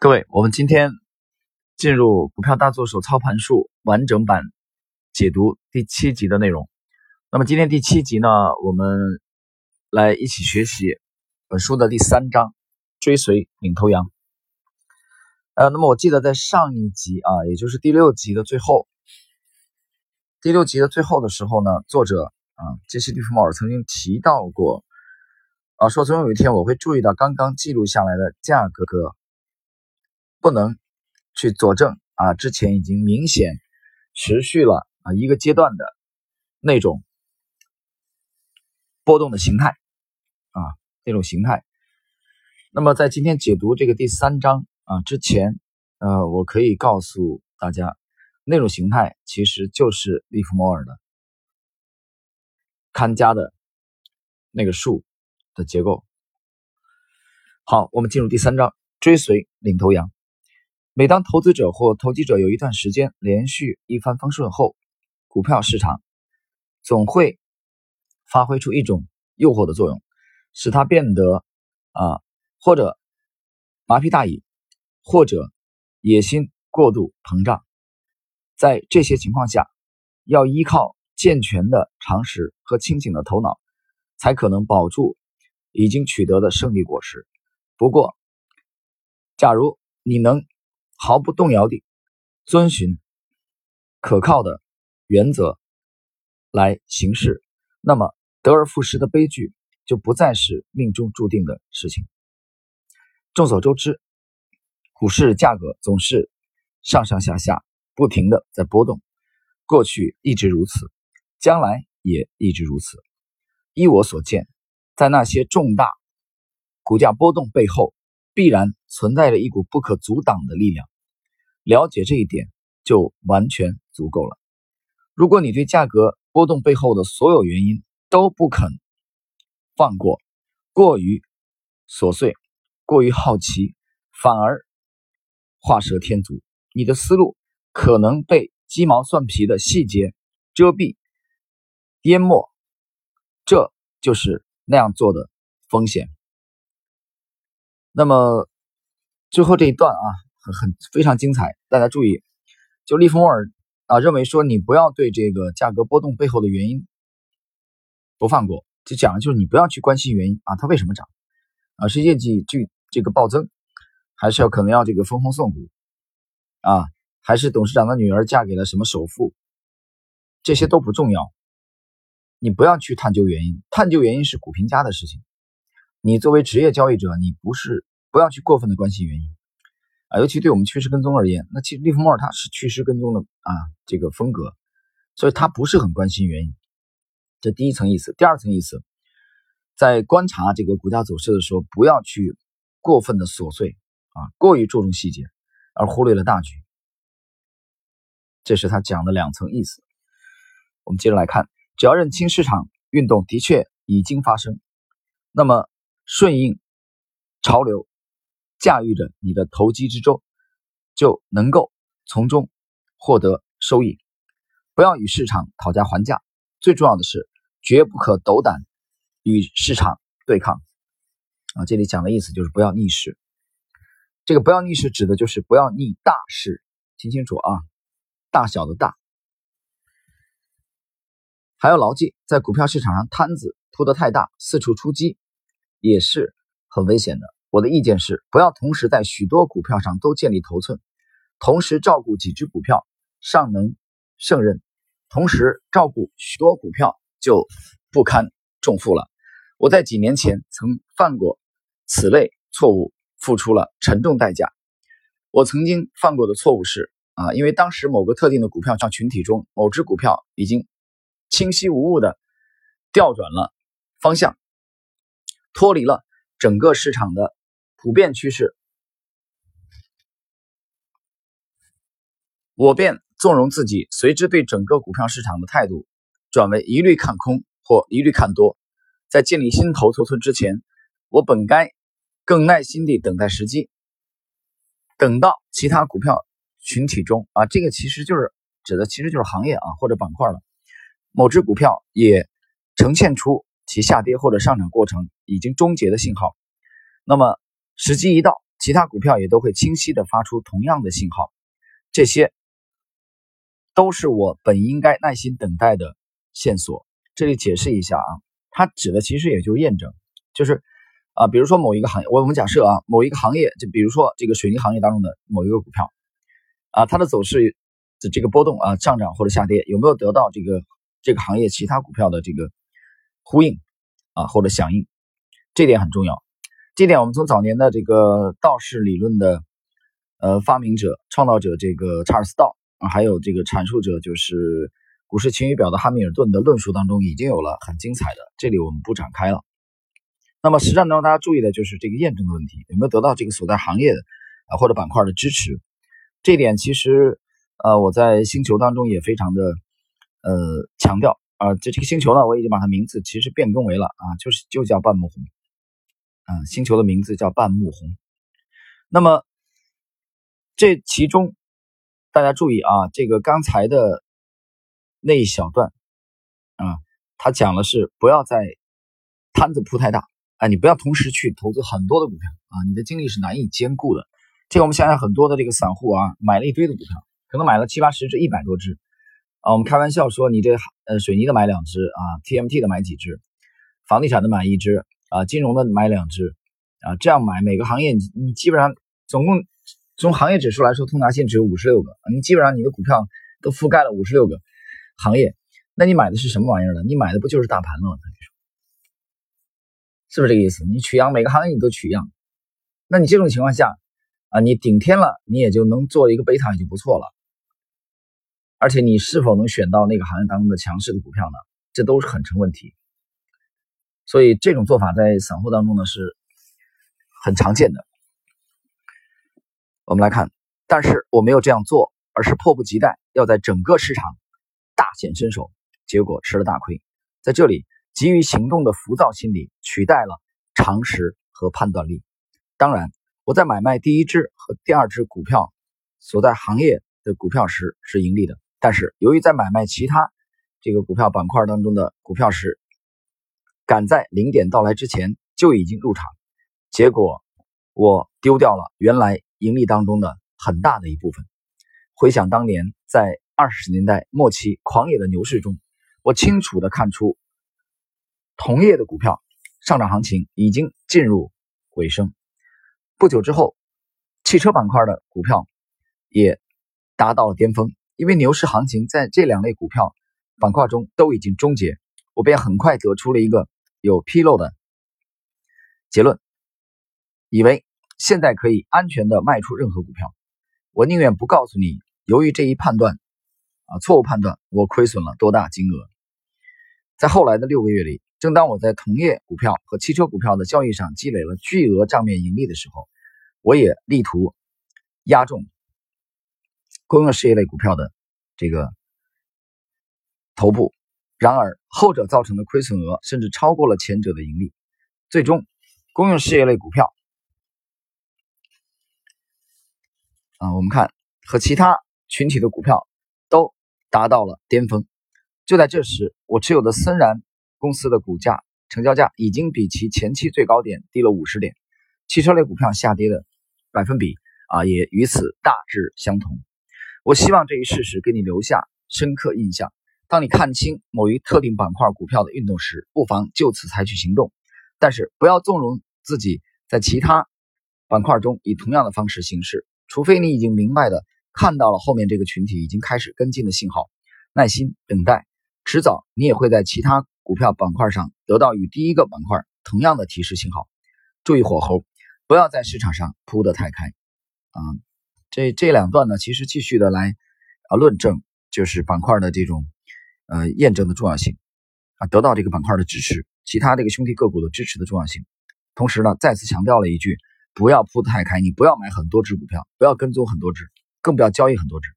各位，我们今天进入股票大作手操盘术完整版解读第七集的内容。那么今天第七集呢，我们来一起学习本书的第三章“追随领头羊”。呃，那么我记得在上一集啊，也就是第六集的最后，第六集的最后的时候呢，作者啊杰西·利弗莫尔曾经提到过啊，说总有一天我会注意到刚刚记录下来的价格。不能去佐证啊，之前已经明显持续了啊一个阶段的那种波动的形态啊那种形态。那么在今天解读这个第三章啊之前，呃，我可以告诉大家，那种形态其实就是利弗莫尔的看家的那个树的结构。好，我们进入第三章，追随领头羊。每当投资者或投机者有一段时间连续一帆风顺后，股票市场总会发挥出一种诱惑的作用，使他变得啊，或者麻痹大意，或者野心过度膨胀。在这些情况下，要依靠健全的常识和清醒的头脑，才可能保住已经取得的胜利果实。不过，假如你能。毫不动摇地遵循可靠的原则来行事，那么得而复失的悲剧就不再是命中注定的事情。众所周知，股市价格总是上上下下不停的在波动，过去一直如此，将来也一直如此。依我所见，在那些重大股价波动背后，必然存在着一股不可阻挡的力量，了解这一点就完全足够了。如果你对价格波动背后的所有原因都不肯放过，过于琐碎，过于好奇，反而画蛇添足，你的思路可能被鸡毛蒜皮的细节遮蔽、淹没，这就是那样做的风险。那么最后这一段啊，很很非常精彩，大家注意，就利弗莫尔啊认为说，你不要对这个价格波动背后的原因不放过，就讲的就是你不要去关心原因啊，它为什么涨？啊，是业绩巨这个暴增，还是要可能要这个分红送股啊，还是董事长的女儿嫁给了什么首富，这些都不重要，你不要去探究原因，探究原因是股评家的事情，你作为职业交易者，你不是。不要去过分的关心原因啊，尤其对我们趋势跟踪而言，那其实利弗莫尔他是趋势跟踪的啊这个风格，所以他不是很关心原因。这第一层意思，第二层意思，在观察这个股价走势的时候，不要去过分的琐碎啊，过于注重细节，而忽略了大局。这是他讲的两层意思。我们接着来看，只要认清市场运动的确已经发生，那么顺应潮流。驾驭着你的投机之舟，就能够从中获得收益。不要与市场讨价还价，最重要的是绝不可斗胆与市场对抗。啊，这里讲的意思就是不要逆势。这个不要逆势指的就是不要逆大势，听清楚啊，大小的大。还要牢记，在股票市场上摊子铺得太大，四处出击也是很危险的。我的意见是，不要同时在许多股票上都建立头寸，同时照顾几只股票尚能胜任，同时照顾许多股票就不堪重负了。我在几年前曾犯过此类错误，付出了沉重代价。我曾经犯过的错误是啊，因为当时某个特定的股票上群体中某只股票已经清晰无误的调转了方向，脱离了整个市场的。普遍趋势，我便纵容自己随之对整个股票市场的态度转为一律看空或一律看多。在建立新头头寸之前，我本该更耐心地等待时机，等到其他股票群体中啊，这个其实就是指的其实就是行业啊或者板块了，某只股票也呈现出其下跌或者上涨过程已经终结的信号，那么。时机一到，其他股票也都会清晰的发出同样的信号，这些都是我本应该耐心等待的线索。这里解释一下啊，它指的其实也就是验证，就是啊，比如说某一个行业，我们假设啊，某一个行业，就比如说这个水泥行业当中的某一个股票，啊，它的走势的这个波动啊，上涨或者下跌，有没有得到这个这个行业其他股票的这个呼应啊或者响应，这点很重要。这点我们从早年的这个道氏理论的呃发明者、创造者这个查尔斯道，还有这个阐述者就是股市晴雨表的汉密尔顿的论述当中已经有了很精彩的，这里我们不展开了。那么实战当中大家注意的就是这个验证的问题，有没有得到这个所在行业的啊或者板块的支持？这点其实呃我在星球当中也非常的呃强调啊，这这个星球呢我已经把它名字其实变更为了啊，就是就叫半亩红。啊，星球的名字叫半木红。那么这其中，大家注意啊，这个刚才的那一小段啊，他讲的是不要在摊子铺太大啊，你不要同时去投资很多的股票啊，你的精力是难以兼顾的。这个我们想想，很多的这个散户啊，买了一堆的股票，可能买了七八十只、一百多只啊。我们开玩笑说，你这呃水泥的买两只啊，TMT 的买几只，房地产的买一只。啊，金融的买两只，啊，这样买每个行业你你基本上总共从行业指数来说，通达信只有五十六个，你基本上你的股票都覆盖了五十六个行业，那你买的是什么玩意儿呢？你买的不就是大盘吗？是不是这个意思？你取样每个行业你都取样，那你这种情况下啊，你顶天了，你也就能做一个贝塔也就不错了，而且你是否能选到那个行业当中的强势的股票呢？这都是很成问题。所以这种做法在散户当中呢是很常见的。我们来看，但是我没有这样做，而是迫不及待要在整个市场大显身手，结果吃了大亏。在这里，急于行动的浮躁心理取代了常识和判断力。当然，我在买卖第一只和第二只股票所在行业的股票时是盈利的，但是由于在买卖其他这个股票板块当中的股票时，赶在零点到来之前就已经入场，结果我丢掉了原来盈利当中的很大的一部分。回想当年在二十年代末期狂野的牛市中，我清楚的看出同业的股票上涨行情已经进入尾声。不久之后，汽车板块的股票也达到了巅峰，因为牛市行情在这两类股票板块中都已经终结，我便很快得出了一个。有纰漏的结论，以为现在可以安全的卖出任何股票。我宁愿不告诉你，由于这一判断啊错误判断，我亏损了多大金额。在后来的六个月里，正当我在同业股票和汽车股票的交易上积累了巨额账面盈利的时候，我也力图压中公用事业类股票的这个头部。然而，后者造成的亏损额甚至超过了前者的盈利。最终，公用事业类股票啊，我们看和其他群体的股票都达到了巅峰。就在这时，我持有的森然公司的股价成交价已经比其前期最高点低了五十点。汽车类股票下跌的百分比啊，也与此大致相同。我希望这一事实给你留下深刻印象。当你看清某一特定板块股票的运动时，不妨就此采取行动，但是不要纵容自己在其他板块中以同样的方式行事，除非你已经明白的看到了后面这个群体已经开始跟进的信号，耐心等待，迟早你也会在其他股票板块上得到与第一个板块同样的提示信号。注意火候，不要在市场上铺得太开。啊，这这两段呢，其实继续的来啊论证，就是板块的这种。呃，验证的重要性啊，得到这个板块的支持，其他这个兄弟个股的支持的重要性。同时呢，再次强调了一句：不要铺得太开，你不要买很多只股票，不要跟踪很多只，更不要交易很多只。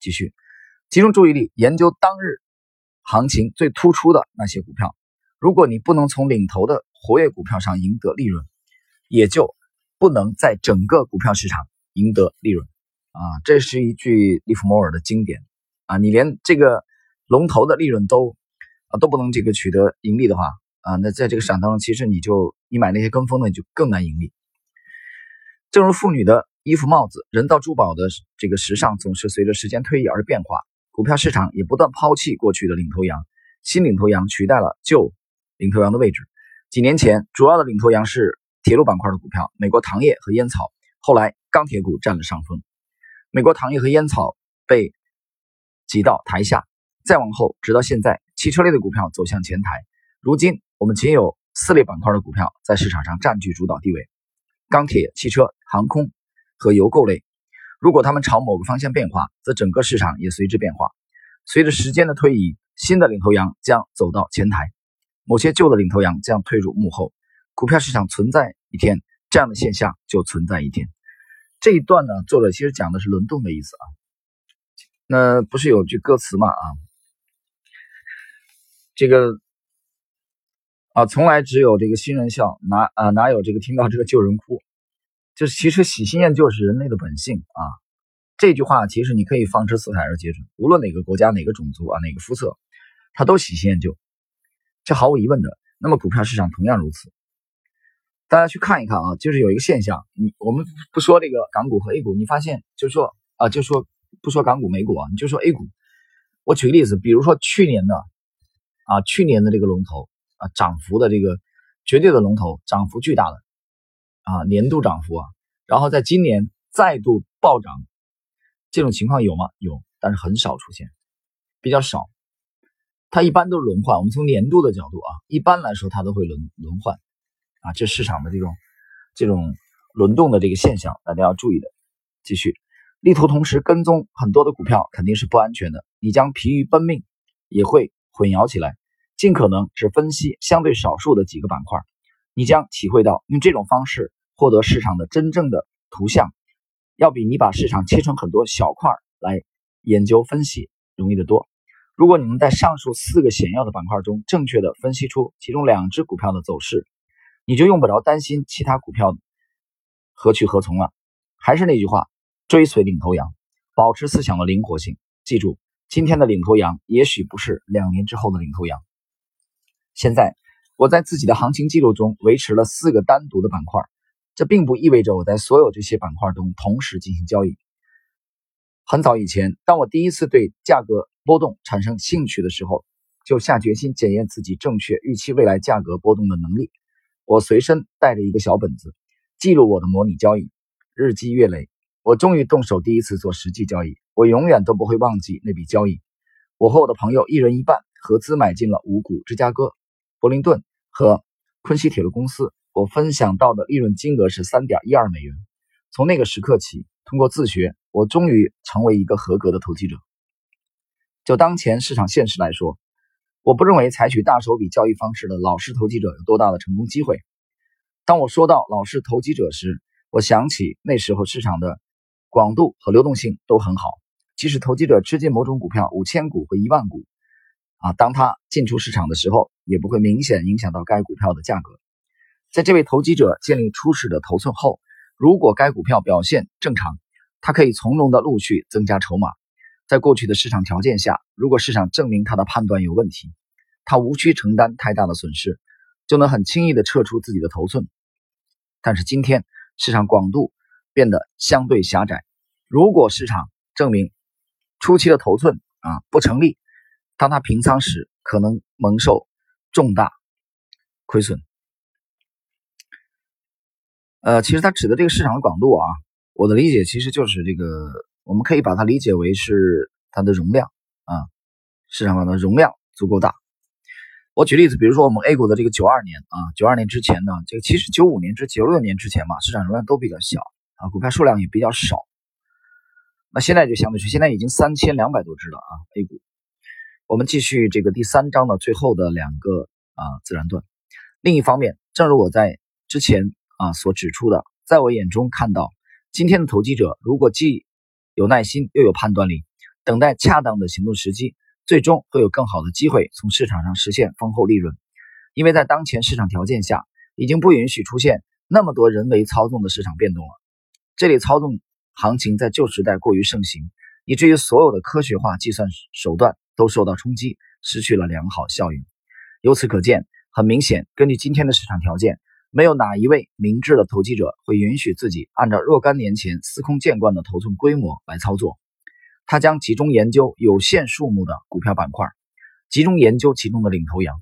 继续集中注意力研究当日行情最突出的那些股票。如果你不能从领头的活跃股票上赢得利润，也就不能在整个股票市场赢得利润啊！这是一句利弗莫尔的经典啊，你连这个。龙头的利润都啊都不能这个取得盈利的话啊，那在这个市场当中，其实你就你买那些跟风的就更难盈利。正如妇女的衣服、帽子、人造珠宝的这个时尚总是随着时间推移而变化，股票市场也不断抛弃过去的领头羊，新领头羊取代了旧领头羊的位置。几年前，主要的领头羊是铁路板块的股票，美国糖业和烟草。后来，钢铁股占了上风，美国糖业和烟草被挤到台下。再往后，直到现在，汽车类的股票走向前台。如今，我们仅有四类板块的股票在市场上占据主导地位：钢铁、汽车、航空和油购类。如果它们朝某个方向变化，则整个市场也随之变化。随着时间的推移，新的领头羊将走到前台，某些旧的领头羊将退入幕后。股票市场存在一天，这样的现象就存在一天。这一段呢，作者其实讲的是轮动的意思啊。那不是有句歌词嘛啊？这个啊，从来只有这个新人笑，哪啊哪有这个听到这个旧人哭？就是其实喜新厌旧是人类的本性啊。这句话其实你可以放之四海而皆准，无论哪个国家、哪个种族啊、哪个肤色，他都喜新厌旧，这毫无疑问的。那么股票市场同样如此。大家去看一看啊，就是有一个现象，你我们不说这个港股和 A 股，你发现就说啊，就说不说港股、美股啊，你就说 A 股。我举个例子，比如说去年的。啊，去年的这个龙头啊，涨幅的这个绝对的龙头，涨幅巨大的啊，年度涨幅啊，然后在今年再度暴涨，这种情况有吗？有，但是很少出现，比较少。它一般都是轮换。我们从年度的角度啊，一般来说它都会轮轮换啊，这市场的这种这种轮动的这个现象，大家要注意的。继续，力图同时跟踪很多的股票肯定是不安全的，你将疲于奔命，也会。混淆起来，尽可能只分析相对少数的几个板块，你将体会到用这种方式获得市场的真正的图像，要比你把市场切成很多小块来研究分析容易得多。如果你能在上述四个显要的板块中正确的分析出其中两只股票的走势，你就用不着担心其他股票何去何从了。还是那句话，追随领头羊，保持思想的灵活性，记住。今天的领头羊也许不是两年之后的领头羊。现在我在自己的行情记录中维持了四个单独的板块，这并不意味着我在所有这些板块中同时进行交易。很早以前，当我第一次对价格波动产生兴趣的时候，就下决心检验自己正确预期未来价格波动的能力。我随身带着一个小本子，记录我的模拟交易，日积月累。我终于动手第一次做实际交易，我永远都不会忘记那笔交易。我和我的朋友一人一半合资买进了五股芝加哥、柏林顿和昆西铁路公司，我分享到的利润金额是三点一二美元。从那个时刻起，通过自学，我终于成为一个合格的投机者。就当前市场现实来说，我不认为采取大手笔交易方式的老式投机者有多大的成功机会。当我说到老式投机者时，我想起那时候市场的。广度和流动性都很好，即使投机者吃进某种股票五千股和一万股，啊，当他进出市场的时候，也不会明显影响到该股票的价格。在这位投机者建立初始的头寸后，如果该股票表现正常，他可以从容的陆续增加筹码。在过去的市场条件下，如果市场证明他的判断有问题，他无需承担太大的损失，就能很轻易的撤出自己的头寸。但是今天市场广度。变得相对狭窄。如果市场证明初期的头寸啊不成立，当它平仓时，可能蒙受重大亏损。呃，其实它指的这个市场的广度啊，我的理解其实就是这个，我们可以把它理解为是它的容量啊，市场上的容量足够大。我举例子，比如说我们 A 股的这个九二年啊，九二年之前呢，这个其实九五年至九六年之前嘛，市场容量都比较小。啊，股票数量也比较少，那现在就相对是现在已经三千两百多只了啊，A 股。我们继续这个第三章的最后的两个啊自然段。另一方面，正如我在之前啊所指出的，在我眼中看到，今天的投机者如果既有耐心又有判断力，等待恰当的行动时机，最终会有更好的机会从市场上实现丰厚利润。因为在当前市场条件下，已经不允许出现那么多人为操纵的市场变动了。这类操纵行情在旧时代过于盛行，以至于所有的科学化计算手段都受到冲击，失去了良好效应。由此可见，很明显，根据今天的市场条件，没有哪一位明智的投机者会允许自己按照若干年前司空见惯的头寸规模来操作。他将集中研究有限数目的股票板块，集中研究其中的领头羊。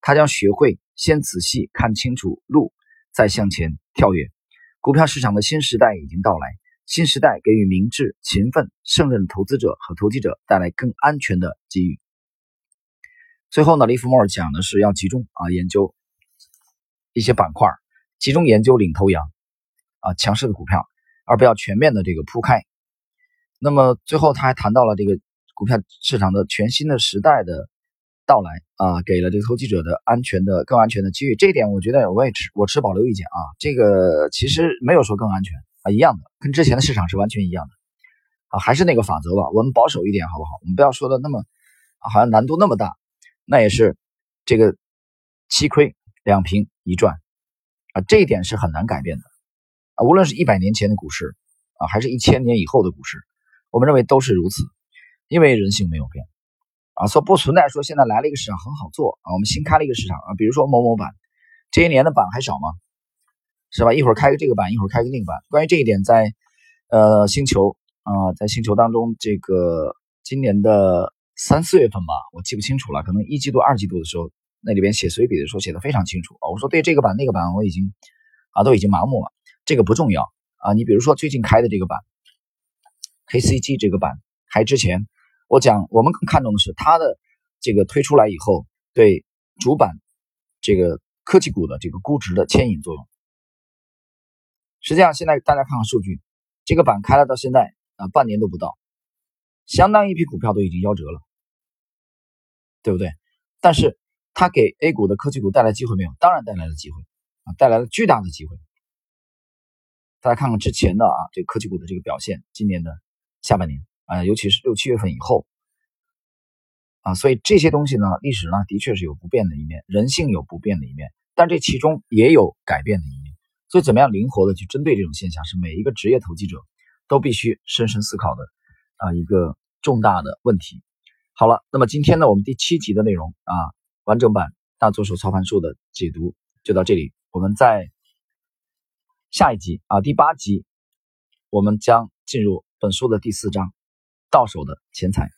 他将学会先仔细看清楚路，再向前跳跃。股票市场的新时代已经到来，新时代给予明智、勤奋、胜任的投资者和投机者带来更安全的机遇。最后呢，利弗莫尔讲的是要集中啊研究一些板块，集中研究领头羊啊强势的股票，而不要全面的这个铺开。那么最后他还谈到了这个股票市场的全新的时代的到来啊，给了这个投机者的安全的更安全的机遇。这一点我觉得我也持我持保留意见啊。这个其实没有说更安全一样的，跟之前的市场是完全一样的啊，还是那个法则吧，我们保守一点好不好？我们不要说的那么啊，好像难度那么大。那也是这个七亏两平一赚啊，这一点是很难改变的啊。无论是一百年前的股市啊，还是一千年以后的股市，我们认为都是如此，因为人性没有变啊，所以不存在说现在来了一个市场很好做啊，我们新开了一个市场啊，比如说某某板，这些年的板还少吗？是吧？一会儿开个这个版，一会儿开个那个版。关于这一点，在呃星球啊，在星球当中，这个今年的。三四月份吧，我记不清楚了。可能一季度、二季度的时候，那里边写随笔的时候写的非常清楚啊。我说对这个版、那个版，我已经啊都已经麻木了。这个不重要啊。你比如说最近开的这个版，KCG 这个版开之前，我讲我们更看重的是它的这个推出来以后对主板这个科技股的这个估值的牵引作用。实际上现在大家看看数据，这个板开了到现在啊半年都不到，相当一批股票都已经夭折了。对不对？但是它给 A 股的科技股带来机会没有？当然带来了机会啊，带来了巨大的机会。大家看看之前的啊，这科技股的这个表现，今年的下半年啊，尤其是六七月份以后啊，所以这些东西呢，历史呢的确是有不变的一面，人性有不变的一面，但这其中也有改变的一面。所以，怎么样灵活的去针对这种现象，是每一个职业投机者都必须深深思考的啊一个重大的问题。好了，那么今天呢，我们第七集的内容啊，完整版大作手操盘术的解读就到这里。我们在下一集啊，第八集，我们将进入本书的第四章，到手的钱财。